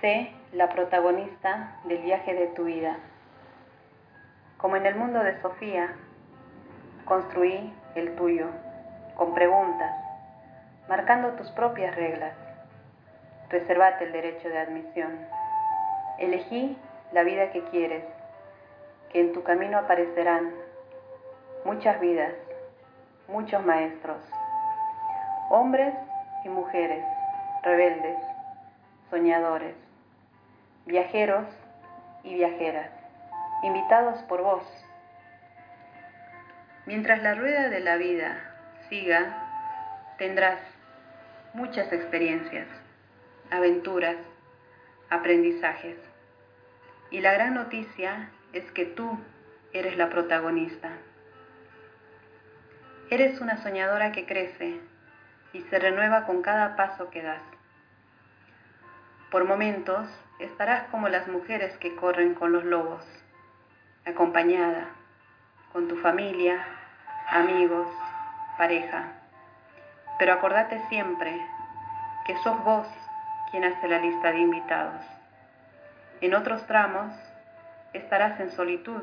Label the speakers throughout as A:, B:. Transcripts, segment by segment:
A: Sé la protagonista del viaje de tu vida. Como en el mundo de Sofía, construí el tuyo, con preguntas, marcando tus propias reglas. Reservate el derecho de admisión. Elegí la vida que quieres, que en tu camino aparecerán muchas vidas, muchos maestros, hombres y mujeres, rebeldes, soñadores, viajeros y viajeras invitados por vos. Mientras la rueda de la vida siga, tendrás muchas experiencias, aventuras, aprendizajes. Y la gran noticia es que tú eres la protagonista. Eres una soñadora que crece y se renueva con cada paso que das. Por momentos estarás como las mujeres que corren con los lobos acompañada, con tu familia, amigos, pareja. Pero acordate siempre que sos vos quien hace la lista de invitados. En otros tramos estarás en solitud,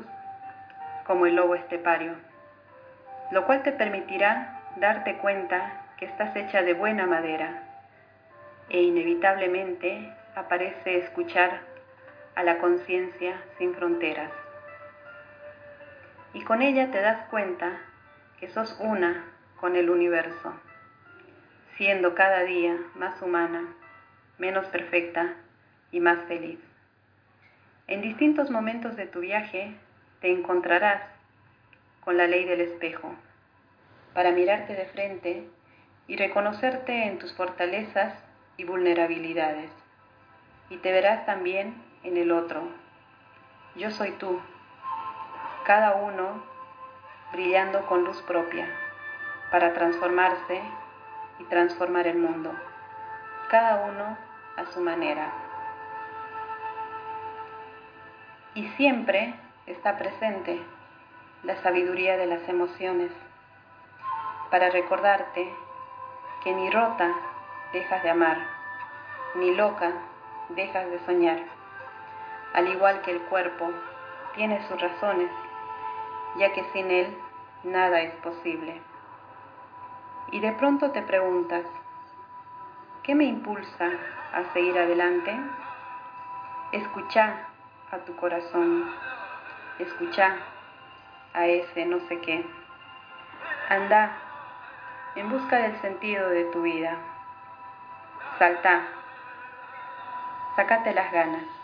A: como el lobo estepario, lo cual te permitirá darte cuenta que estás hecha de buena madera e inevitablemente aparece escuchar a la conciencia sin fronteras y con ella te das cuenta que sos una con el universo, siendo cada día más humana, menos perfecta y más feliz. En distintos momentos de tu viaje te encontrarás con la ley del espejo, para mirarte de frente y reconocerte en tus fortalezas y vulnerabilidades. Y te verás también en el otro. Yo soy tú cada uno brillando con luz propia para transformarse y transformar el mundo, cada uno a su manera. Y siempre está presente la sabiduría de las emociones para recordarte que ni rota dejas de amar, ni loca dejas de soñar, al igual que el cuerpo tiene sus razones ya que sin Él nada es posible. Y de pronto te preguntas, ¿qué me impulsa a seguir adelante? Escucha a tu corazón, escucha a ese no sé qué. Anda en busca del sentido de tu vida. Salta, sácate las ganas.